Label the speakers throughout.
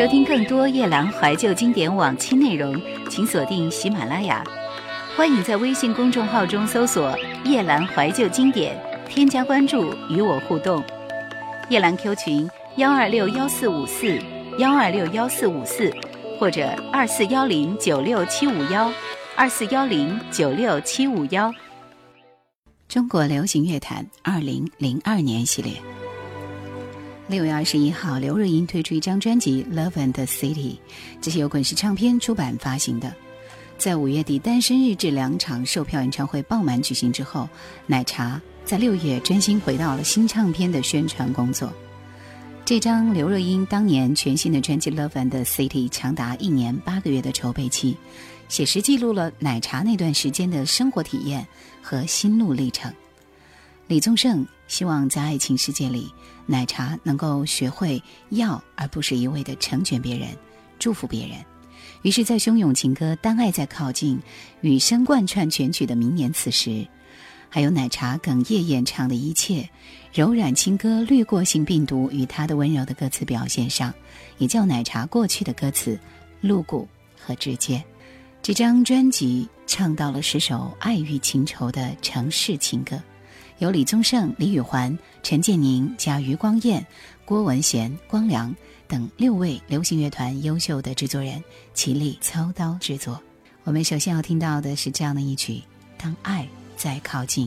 Speaker 1: 收听更多夜兰怀旧经典往期内容，请锁定喜马拉雅。欢迎在微信公众号中搜索“夜兰怀旧经典”，添加关注与我互动。夜兰 Q 群：幺二六幺四五四幺二六幺四五四，或者二四幺零九六七五幺二四幺零九六七五幺。中国流行乐坛二零零二年系列。六月二十一号，刘若英推出一张专辑《Love and the City》，这是由滚石唱片出版发行的。在五月底单身日志两场售票演唱会爆满举行之后，奶茶在六月专心回到了新唱片的宣传工作。这张刘若英当年全新的专辑《Love and the City》长达一年八个月的筹备期，写实记录了奶茶那段时间的生活体验和心路历程。李宗盛希望在爱情世界里。奶茶能够学会要，而不是一味的成全别人、祝福别人。于是，在汹涌情歌《当爱在靠近》雨声贯穿全曲的明年此时，还有奶茶哽咽演唱的一切，柔软情歌滤过性病毒与他的温柔的歌词表现上，也叫奶茶过去的歌词露骨和直接。这张专辑唱到了十首爱欲情仇的城市情歌。由李宗盛、李宇环、陈建宁加余光彦、郭文贤、光良等六位流行乐团优秀的制作人齐力操刀制作。我们首先要听到的是这样的一曲《当爱在靠近》。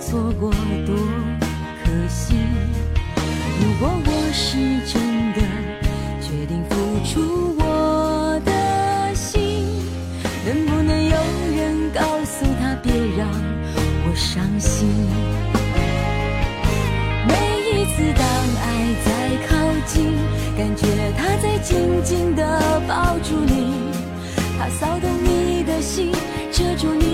Speaker 2: 错过多可惜！如果我是真的决定付出我的心，能不能有人告诉他别让我伤心？每一次当爱在靠近，感觉他在紧紧地抱住你，他骚动你的心，遮住你。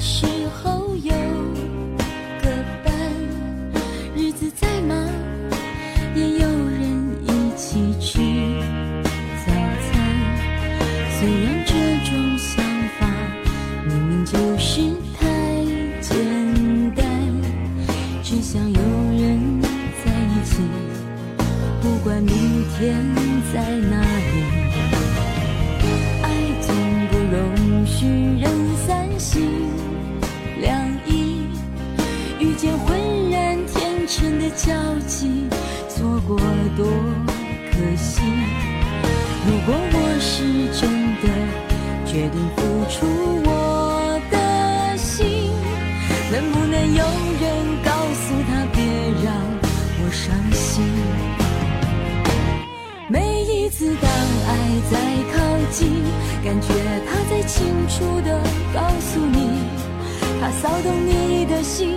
Speaker 2: 是交集错过多可惜如果我是真的决定付出我的心能不能有人告诉他别让我伤心？每一次当爱在靠近感觉他在清楚的告诉你他骚动你的心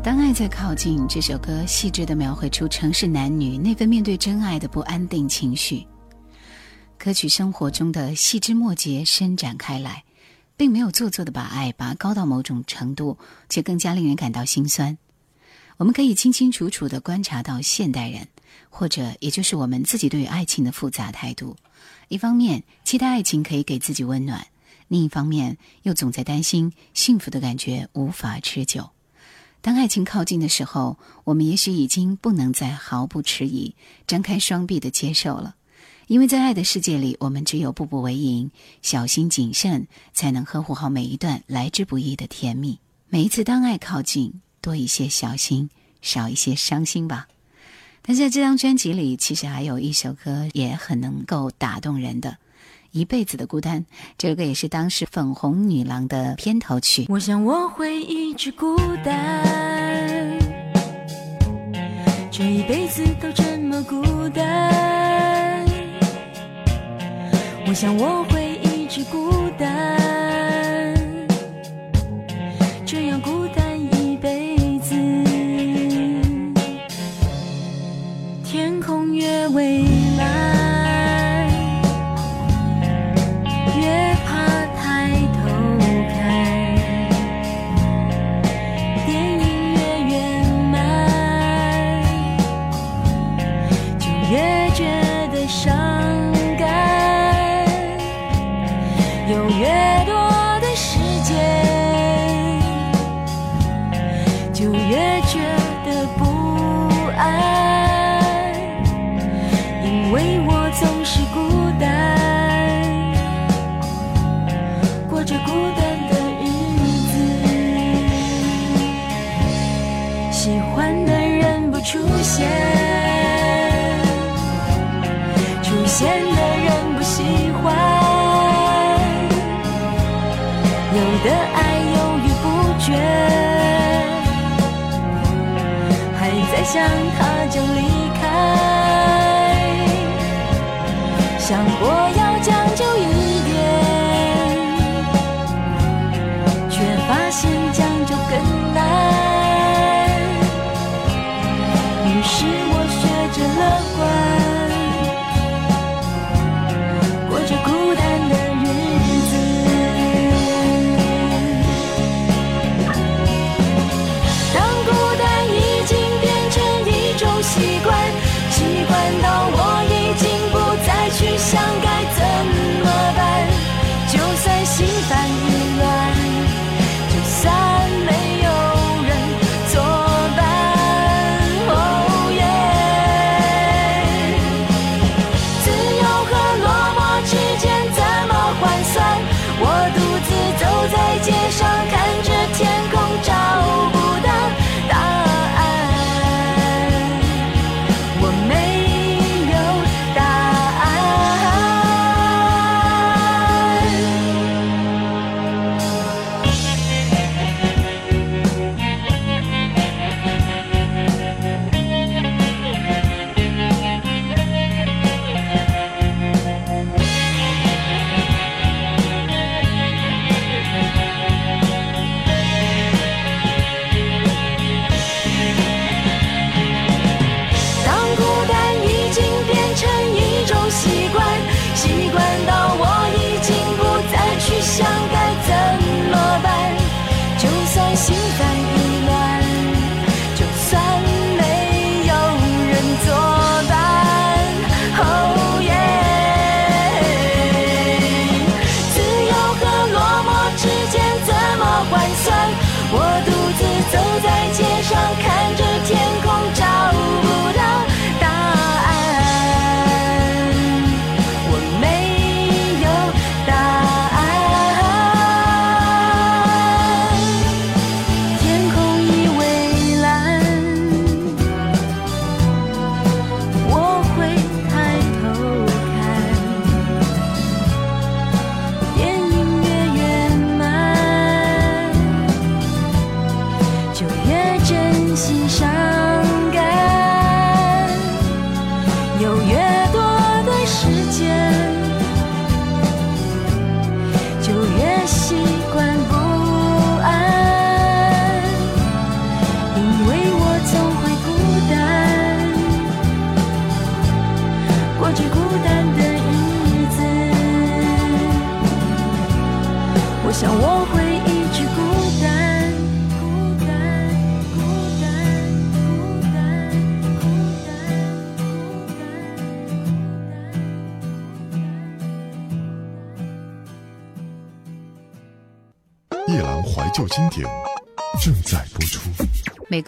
Speaker 1: 当爱在靠近，这首歌细致地描绘出城市男女那份面对真爱的不安定情绪。歌曲生活中的细枝末节伸展开来，并没有做作的把爱拔高到某种程度，却更加令人感到心酸。我们可以清清楚楚地观察到现代人。或者，也就是我们自己对于爱情的复杂态度。一方面期待爱情可以给自己温暖，另一方面又总在担心幸福的感觉无法持久。当爱情靠近的时候，我们也许已经不能再毫不迟疑、张开双臂的接受了，因为在爱的世界里，我们只有步步为营、小心谨慎，才能呵护好每一段来之不易的甜蜜。每一次当爱靠近，多一些小心，少一些伤心吧。但是在这张专辑里，其实还有一首歌也很能够打动人的，《一辈子的孤单》。这个也是当时粉红女郎的片头曲。
Speaker 2: 我想我会一直孤单，这一辈子都这么孤单。我想我会一直孤，想他就离开。想过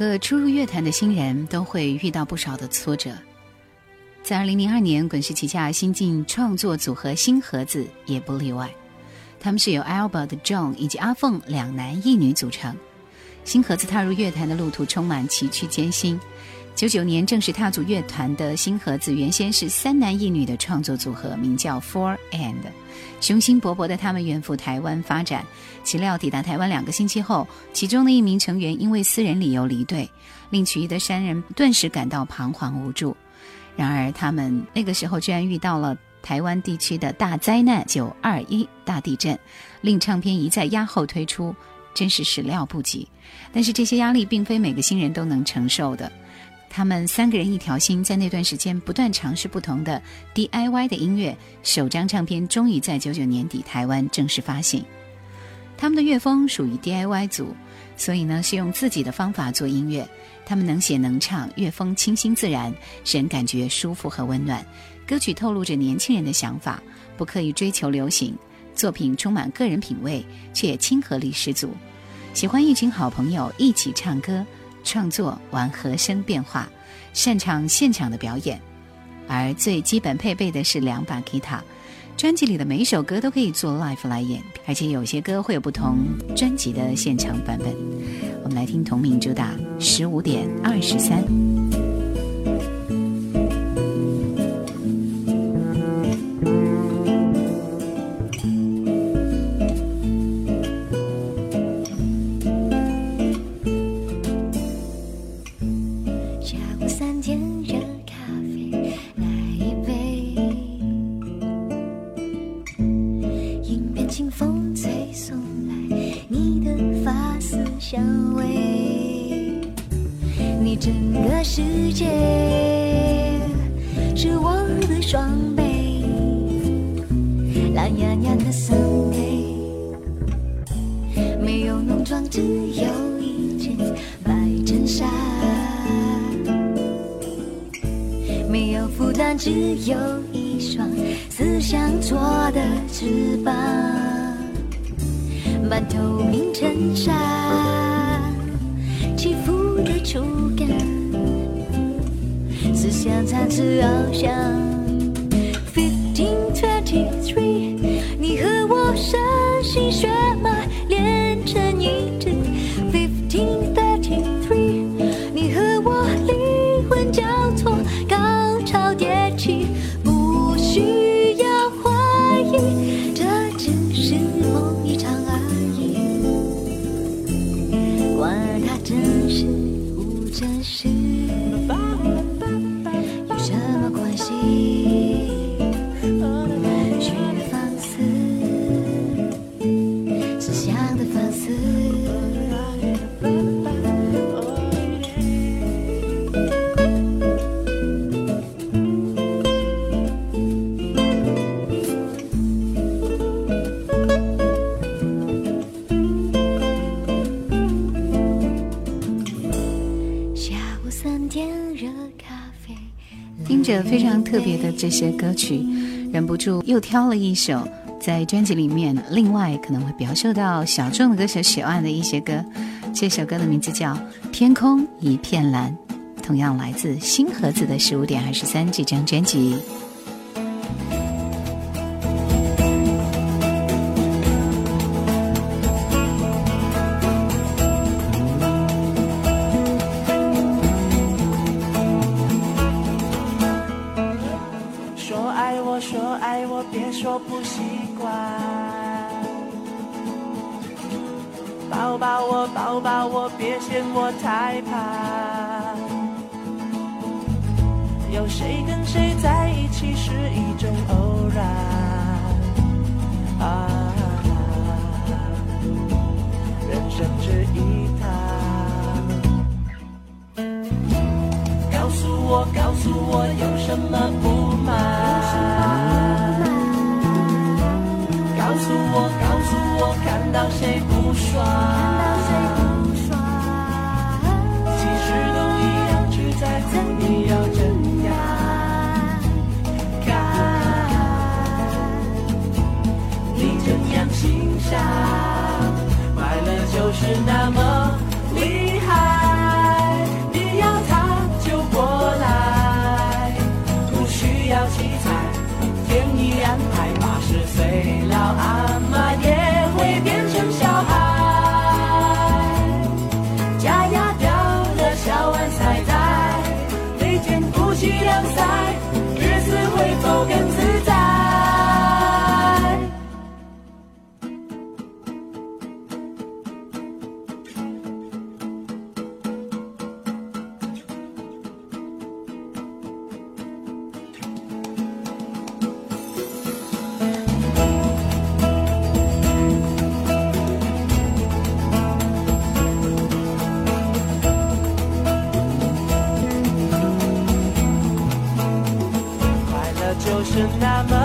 Speaker 1: 个初入乐坛的新人都会遇到不少的挫折。在二零零二年，滚石旗下新晋创作组合新盒子也不例外。他们是由 Albert John 以及阿凤两男一女组成。新盒子踏入乐坛的路途充满崎岖艰辛。九九年正式踏足乐团的新盒子，原先是三男一女的创作组合，名叫 Four and。雄心勃勃的他们远赴台湾发展，岂料抵达台湾两个星期后，其中的一名成员因为私人理由离队，令曲艺的三人顿时感到彷徨无助。然而，他们那个时候居然遇到了台湾地区的大灾难——九二一大地震，令唱片一再压后推出，真是始料不及。但是这些压力并非每个新人都能承受的。他们三个人一条心，在那段时间不断尝试不同的 DIY 的音乐。首张唱片终于在九九年底台湾正式发行。他们的乐风属于 DIY 组，所以呢是用自己的方法做音乐。他们能写能唱，乐风清新自然，使人感觉舒服和温暖。歌曲透露着年轻人的想法，不刻意追求流行。作品充满个人品味，却亲和力十足。喜欢一群好朋友一起唱歌。创作玩和声变化，擅长现场的表演，而最基本配备的是两把吉他。专辑里的每一首歌都可以做 live 来演，而且有些歌会有不同专辑的现场版本。我们来听同名主打《十五点二十三》。
Speaker 2: 双臂，懒洋洋的审美没有浓妆，只有一件白衬衫。没有负担，只有一双思想做的翅膀。半透明衬衫，起伏的触感，思想参差翱翔。teeth. 这
Speaker 1: 些歌曲，忍不住又挑了一首在专辑里面另外可能会比较受到小众的歌手喜爱的一些歌。这首歌的名字叫《天空一片蓝》，同样来自新盒子的十五点二十三这张专辑。
Speaker 3: 有谁跟谁在一起是一种偶然啊人生只一趟告诉我告诉我有什么不满告诉我告诉我看到谁不爽就是就是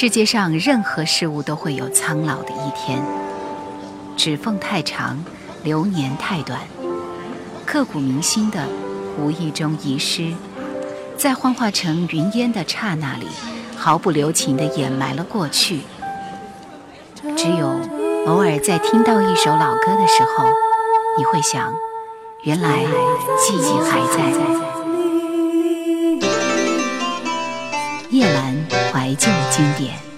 Speaker 1: 世界上任何事物都会有苍老的一天，指缝太长，流年太短，刻骨铭心的无意中遗失，在幻化成云烟的刹那里，毫不留情地掩埋了过去。只有偶尔在听到一首老歌的时候，你会想，原来记忆还在。夜阑怀旧经典。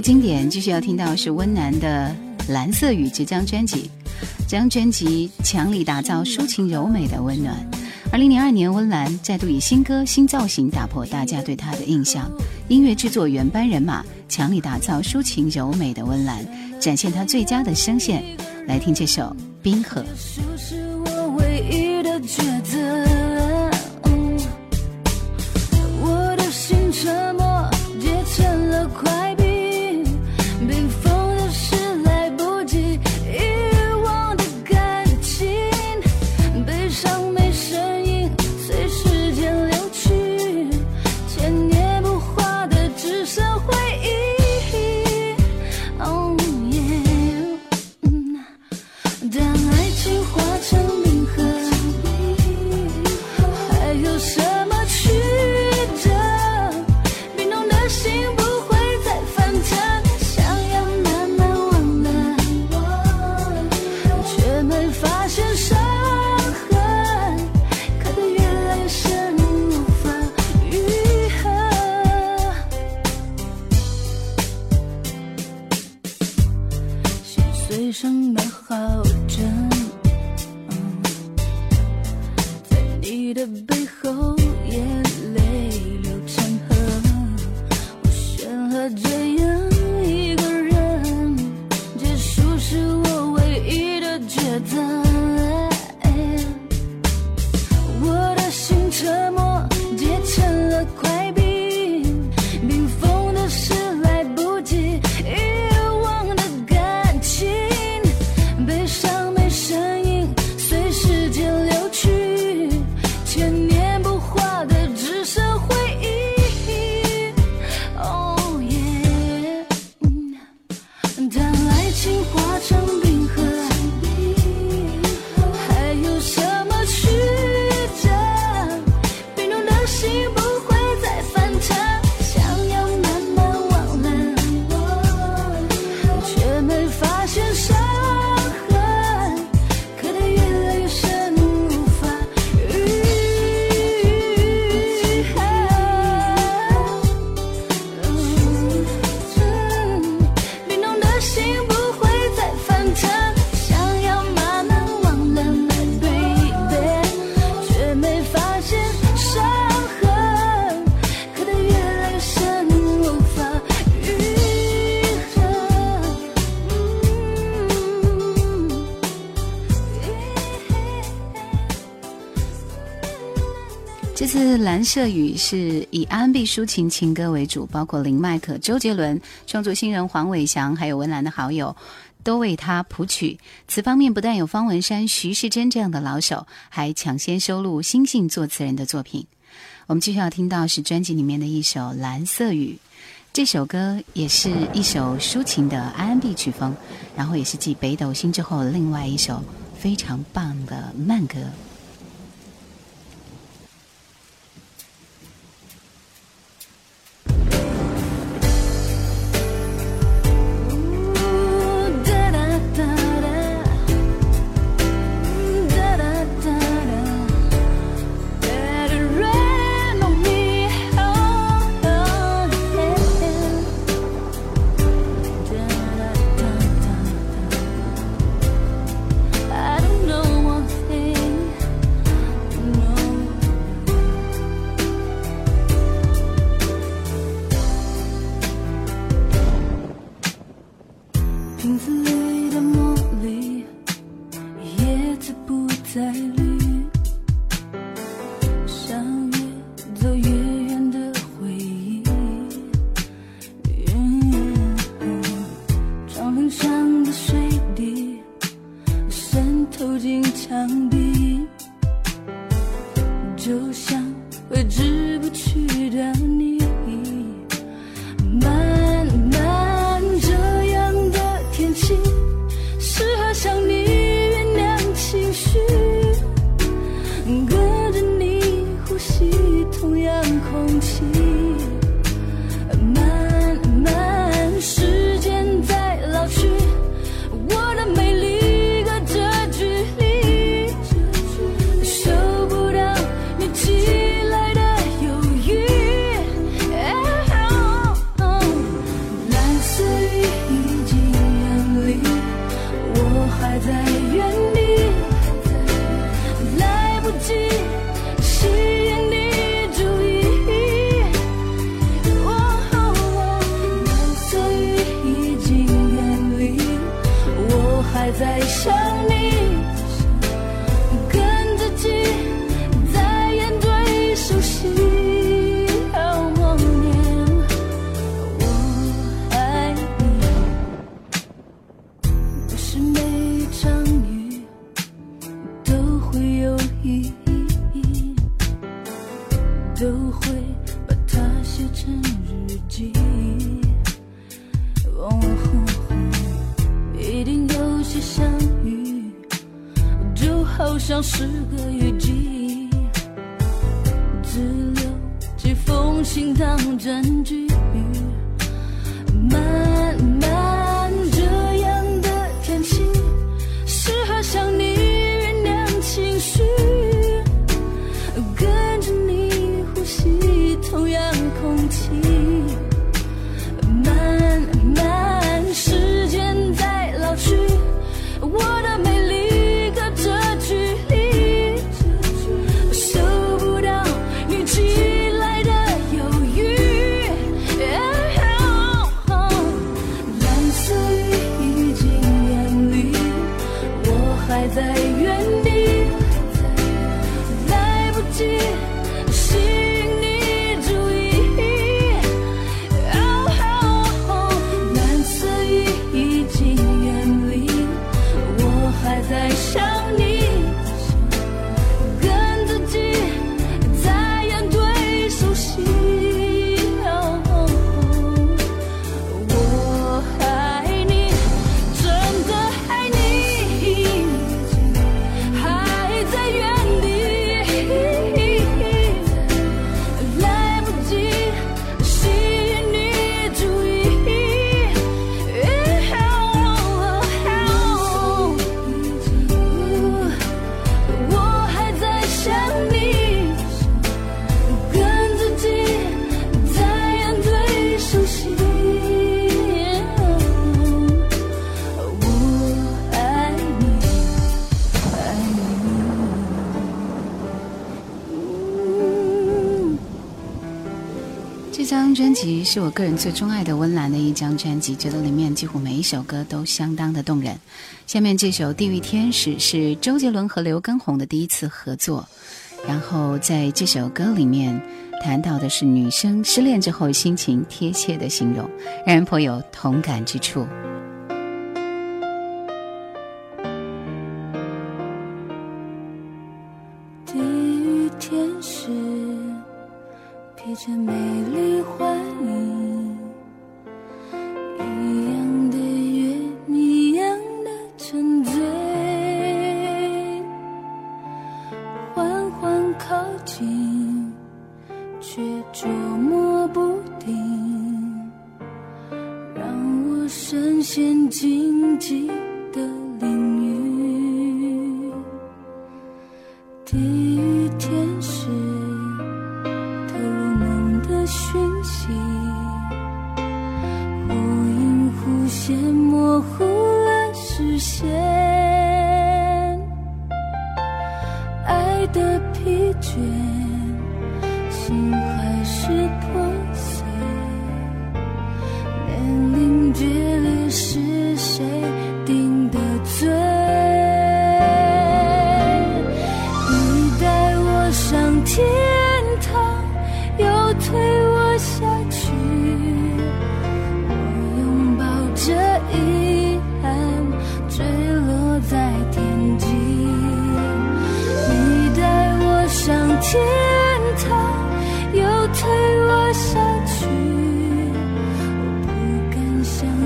Speaker 1: 经典，继续要听到是温岚的《蓝色雨》这张专辑。这张专辑强力打造抒情柔美的温暖。二零零二年，温岚再度以新歌、新造型打破大家对她的印象。音乐制作原班人马，强力打造抒情柔美的温岚，展现她最佳的声线。来听这首《冰河》。
Speaker 2: 生蓝色雨》是以 R&B 抒情情歌为主，包括林迈可、周杰伦、创作新人黄伟翔，还有文兰的好友，都为他谱曲。此方面不但有方文山、徐世珍这样的老手，还抢先收录新晋作词人的作品。我们继续要听到是专辑里面的一首《蓝色雨》，这首歌也是一首抒情的 R&B 曲风，然后也是继《北斗星》之后另外一首非常棒的慢歌。用心当证据。专辑是我个人最钟爱的温岚的一张专辑，觉得里面几乎每一首歌都相当的动人。下面这首《地狱天使》是周杰伦和刘畊宏的第一次合作，
Speaker 1: 然后在这首歌里面谈到的是女生失恋之后心情贴切的形容，让人颇有同感之处。
Speaker 2: 地狱天使披着美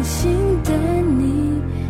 Speaker 2: 心的你。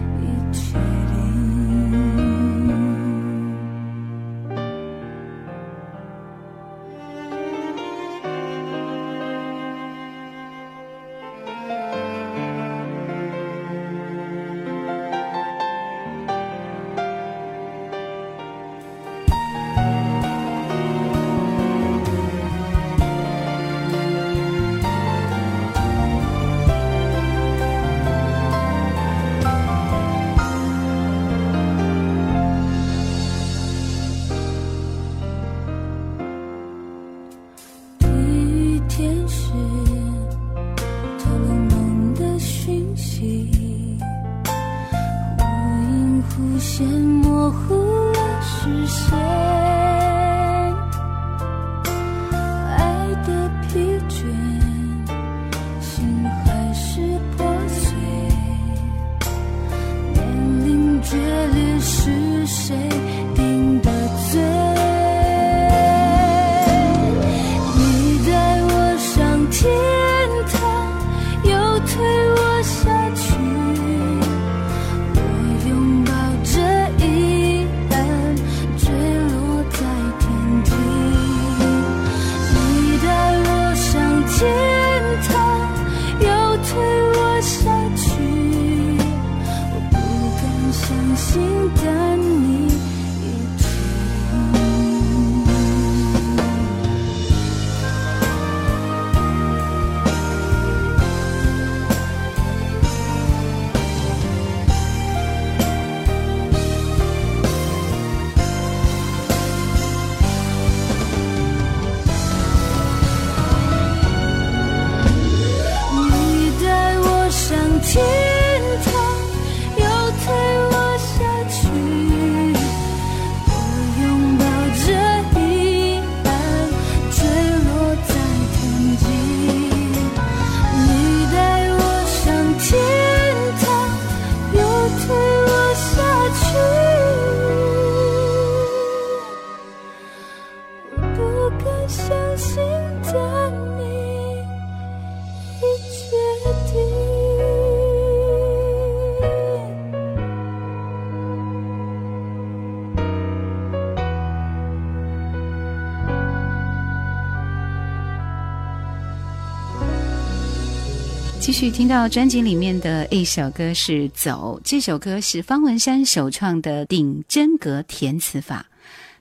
Speaker 1: 续听到专辑里面的一首歌是《走》，这首歌是方文山首创的顶真格填词法。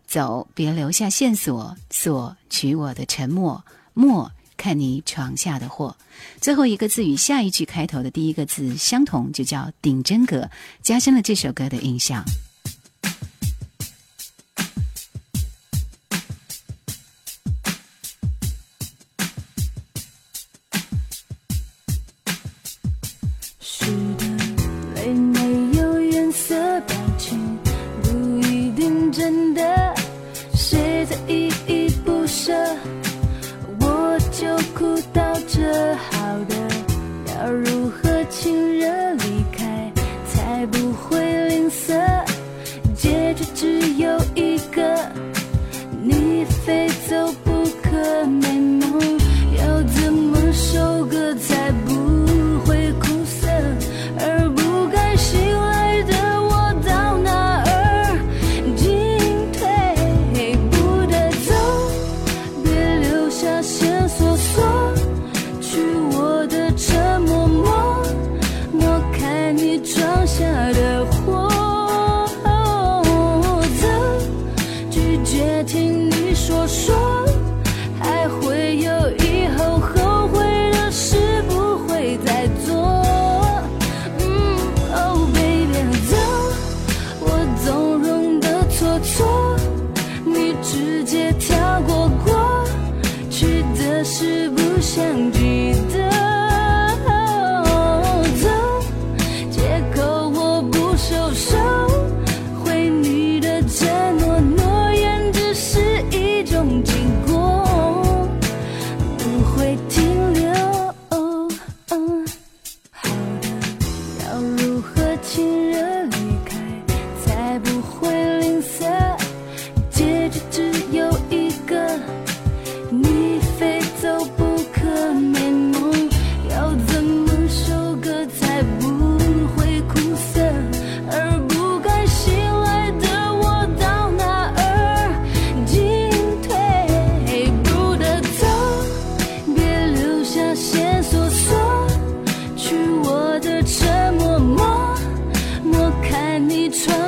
Speaker 1: 走，别留下线索，索取我的沉默，默看你闯下的祸。最后一个字与下一句开头的第一个字相同，就叫顶真格，加深了这首歌的印象。
Speaker 2: 也不会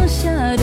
Speaker 2: 下的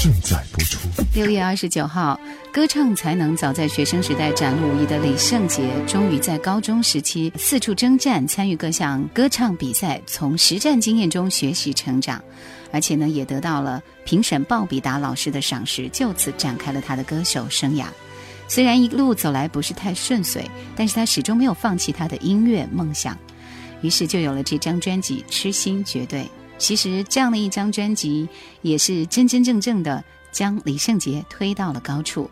Speaker 4: 正在播出。
Speaker 1: 六月二十九号，歌唱才能早在学生时代展露无遗的李圣杰，终于在高中时期四处征战，参与各项歌唱比赛，从实战经验中学习成长，而且呢，也得到了评审鲍比达老师的赏识，就此展开了他的歌手生涯。虽然一路走来不是太顺遂，但是他始终没有放弃他的音乐梦想，于是就有了这张专辑《痴心绝对》。其实这样的一张专辑，也是真真正正的将李圣杰推到了高处。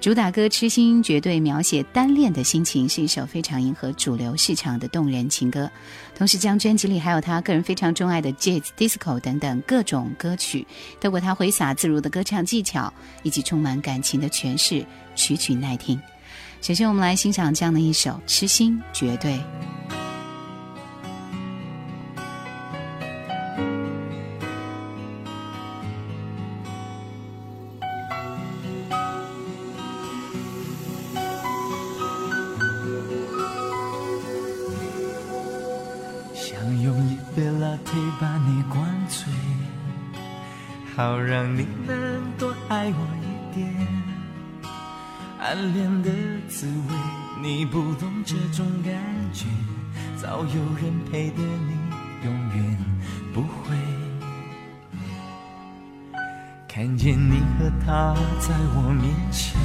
Speaker 1: 主打歌《痴心绝对》描写单恋的心情，是一首非常迎合主流市场的动人情歌。同时，这张专辑里还有他个人非常钟爱的 Jazz、Disco 等等各种歌曲，透过他挥洒自如的歌唱技巧以及充满感情的诠释，曲曲耐听。首先，我们来欣赏这样的一首《痴心绝对》。
Speaker 5: 人陪的你，永远不会看见你和他在我面前，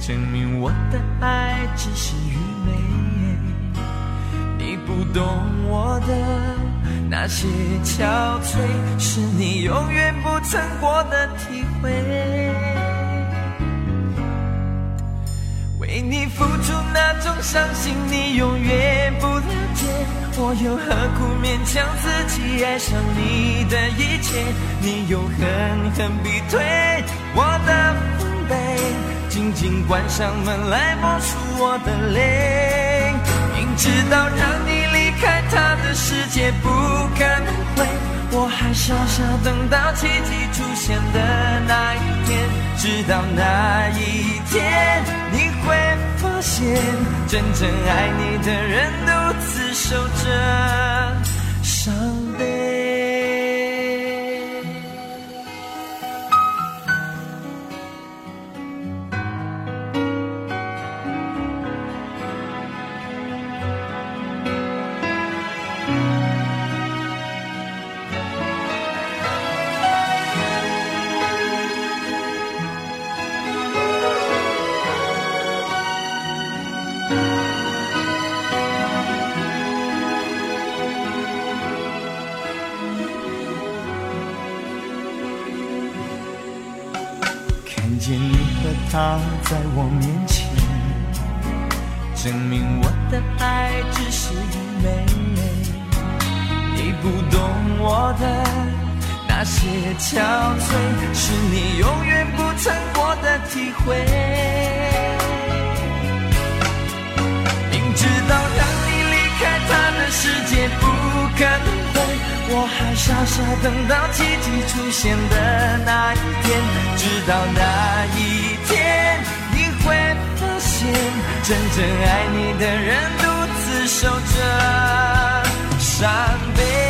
Speaker 5: 证明我的爱只是愚昧。你不懂我的那些憔悴，是你永远不曾过的体会。付出那种伤心，你永远不了解。我又何苦勉强自己爱上你的一切？你又狠狠逼退我的防备，紧紧关上门来默数我的泪。明知道让你离开他的世界不可能会，我还傻傻等到奇迹出现的那一天，直到那一天，你真正爱你的人独自守着。憔悴，是你永远不曾过的体会。明知道让你离开他的世界不可能会，我还傻傻等到奇迹出现的那一天，直到那一天，你会发现，真正爱你的人独自守着伤悲。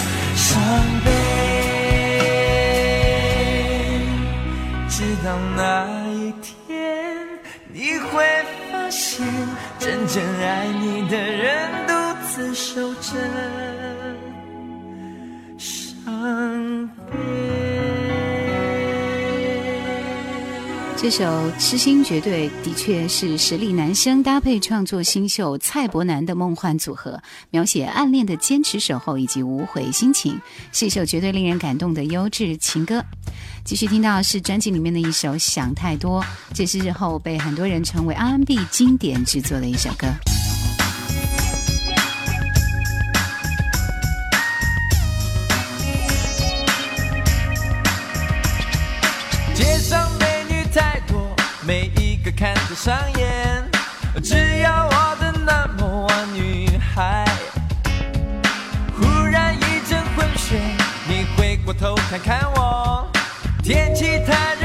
Speaker 5: 真爱你的人独自守着伤悲。
Speaker 1: 这首《痴心绝对》的确是实力男声搭配创作新秀蔡伯南的梦幻组合，描写暗恋的坚持守候以及无悔心情，是一首绝对令人感动的优质情歌。继续听到是专辑里面的一首《想太多》，这是日后被很多人称为 R&B 经典制作的一首歌。
Speaker 5: 上演，只要我的 number one 女孩。忽然一阵昏眩，你回过头看看我，天气太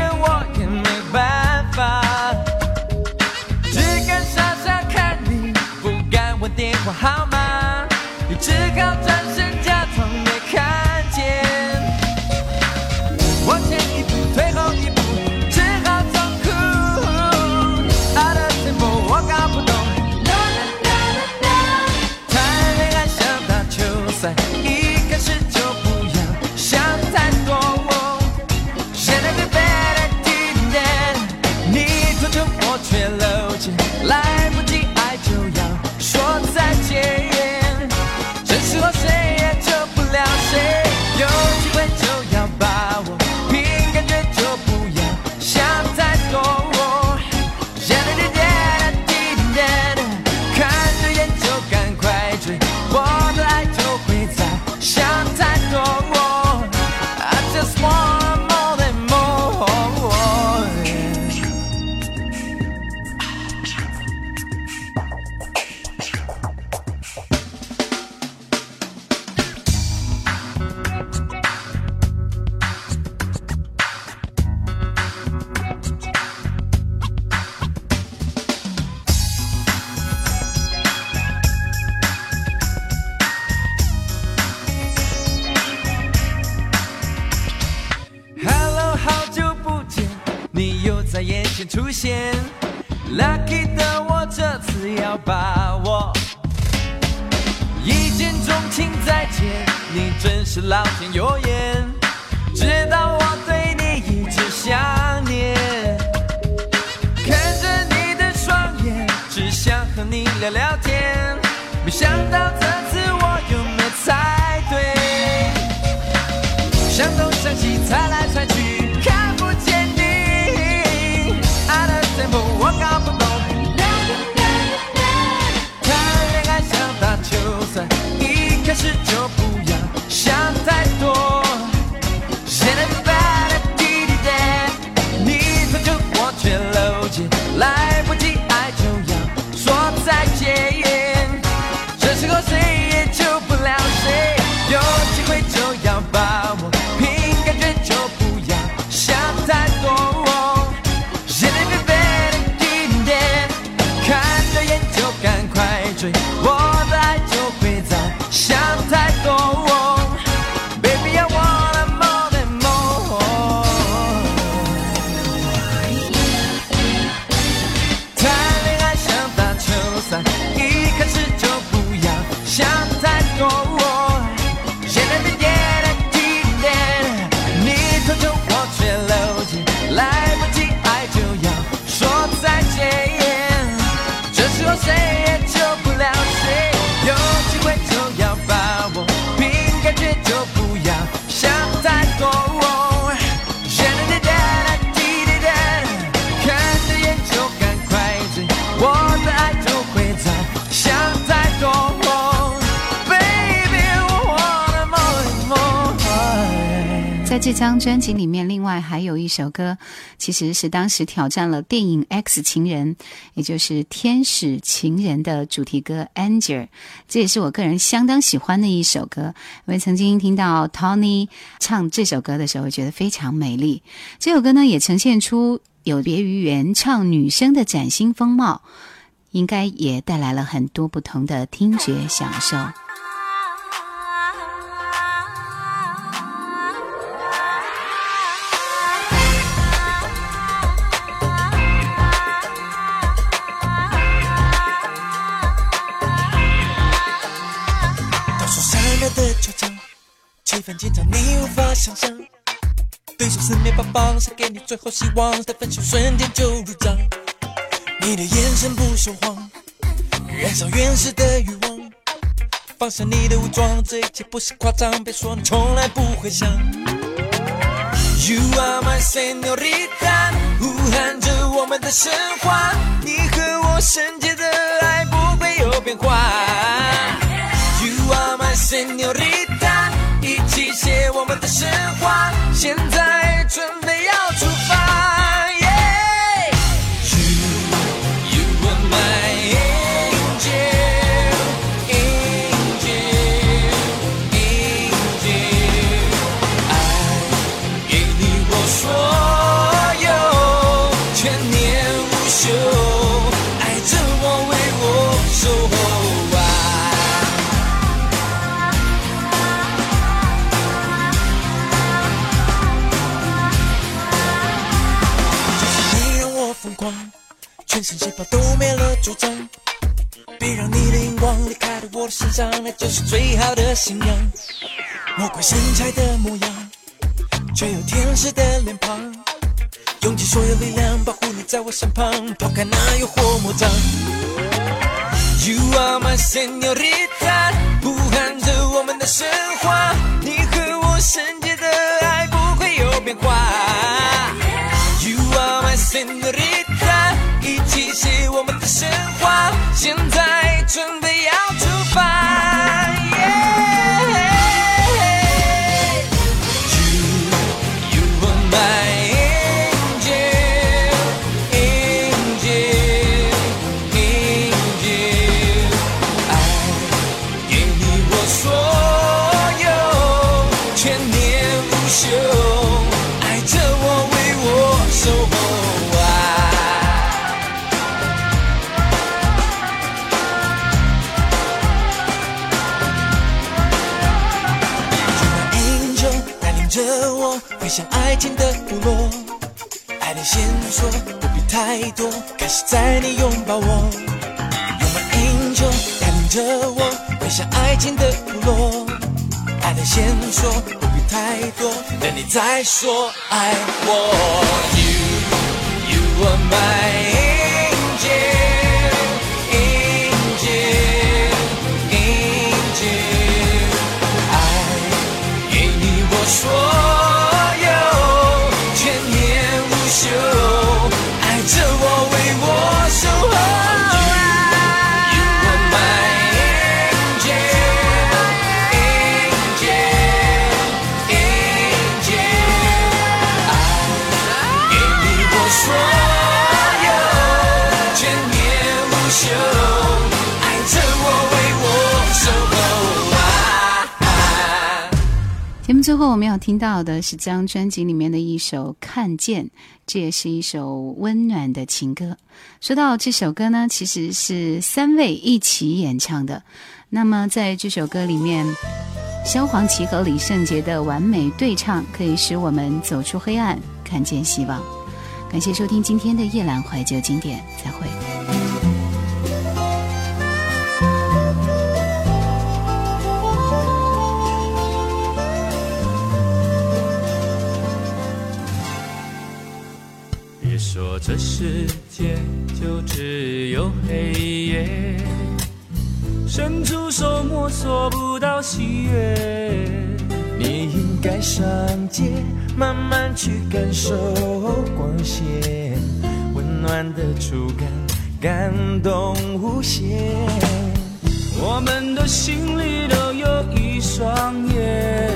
Speaker 6: 这
Speaker 1: 张专辑里面，另外还有一首歌，其实是当时挑战了电影《X 情人》，也就是《天使情人》的主题歌《Angel》，这也是我个人相当喜欢的一首歌。因为曾经听到 Tony 唱这首歌的时候，觉得非常美丽。这首歌呢，也呈现出有别于原唱女生的崭新风貌，应该也带来了很多不同的听觉享受。
Speaker 5: 想象。对手四面八方，谁给你最后希望？在分手瞬间就入账，你的眼神不说谎，燃烧原始的欲望。放下你的武装，这一切不是夸张，别说你从来不会想。You are my señorita，呼喊着我们的神话，你和我圣洁的爱不会有变化。You are my señorita，们的神话，现在准全身细胞都没了主张。别让你的荧光离开了我的身上，那就是最好的信仰。魔鬼身材的模样，却有天使的脸庞。用尽所有力量保护你在我身旁，抛开那诱惑魔障。You are my señorita，呼喊着我们的神话，你和我圣洁的爱不会有变化。You are my señorita，还是在你拥抱我。You're my angel，带领着我奔向爱情的部落。爱的线索不必太多，等你再说爱我。You, you are my
Speaker 1: 最后我们要听到的是这张专辑里面的一首《看见》，这也是一首温暖的情歌。说到这首歌呢，其实是三位一起演唱的。那么在这首歌里面，萧煌奇和李圣杰的完美对唱，可以使我们走出黑暗，看见希望。感谢收听今天的夜阑怀旧经典，再会。
Speaker 7: 说这世界就只有黑夜，伸出手摸索不到喜悦。
Speaker 5: 你应该上街，慢慢去感受光线，温暖的触感，感动无限。
Speaker 7: 我们的心里都有一双眼，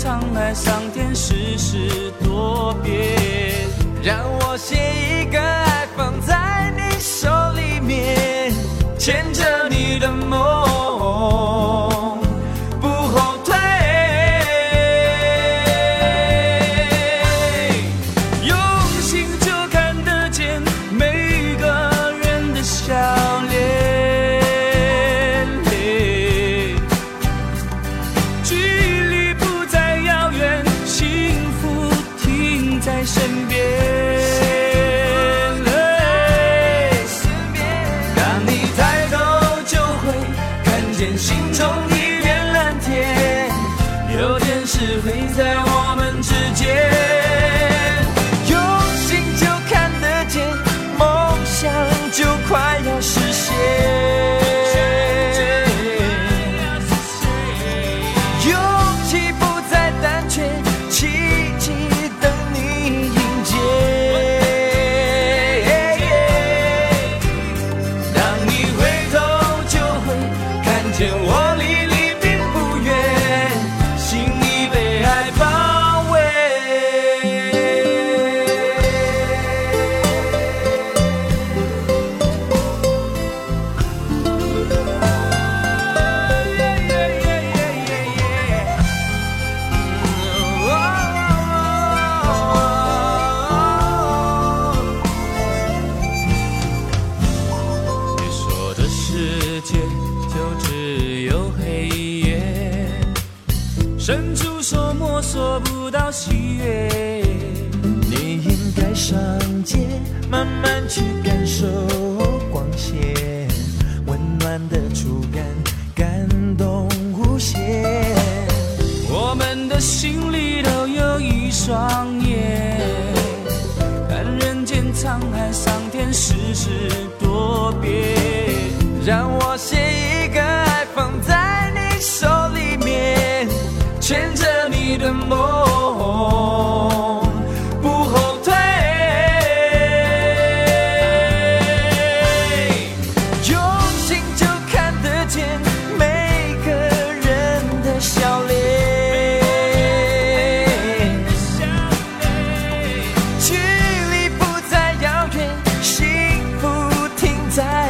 Speaker 7: 沧海桑田，世事多变。
Speaker 5: 让我写一个爱放在你手里面，牵着你的梦，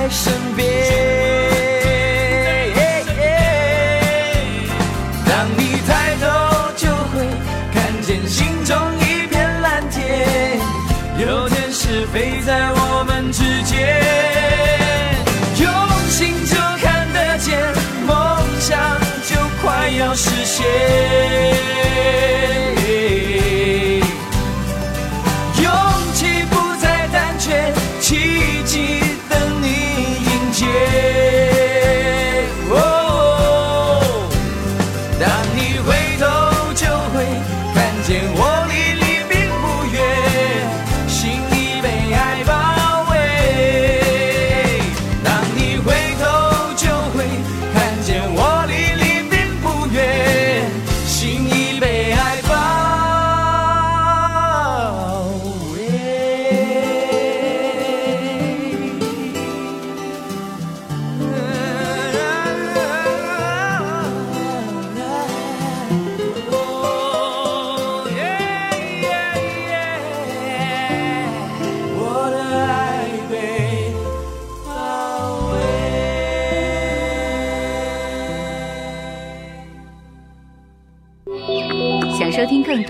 Speaker 7: 在身边。
Speaker 5: 当你抬头就会看见心中一片蓝天，
Speaker 7: 有件事
Speaker 5: 飞在我们之间。用心就看得见，梦想就快要实现。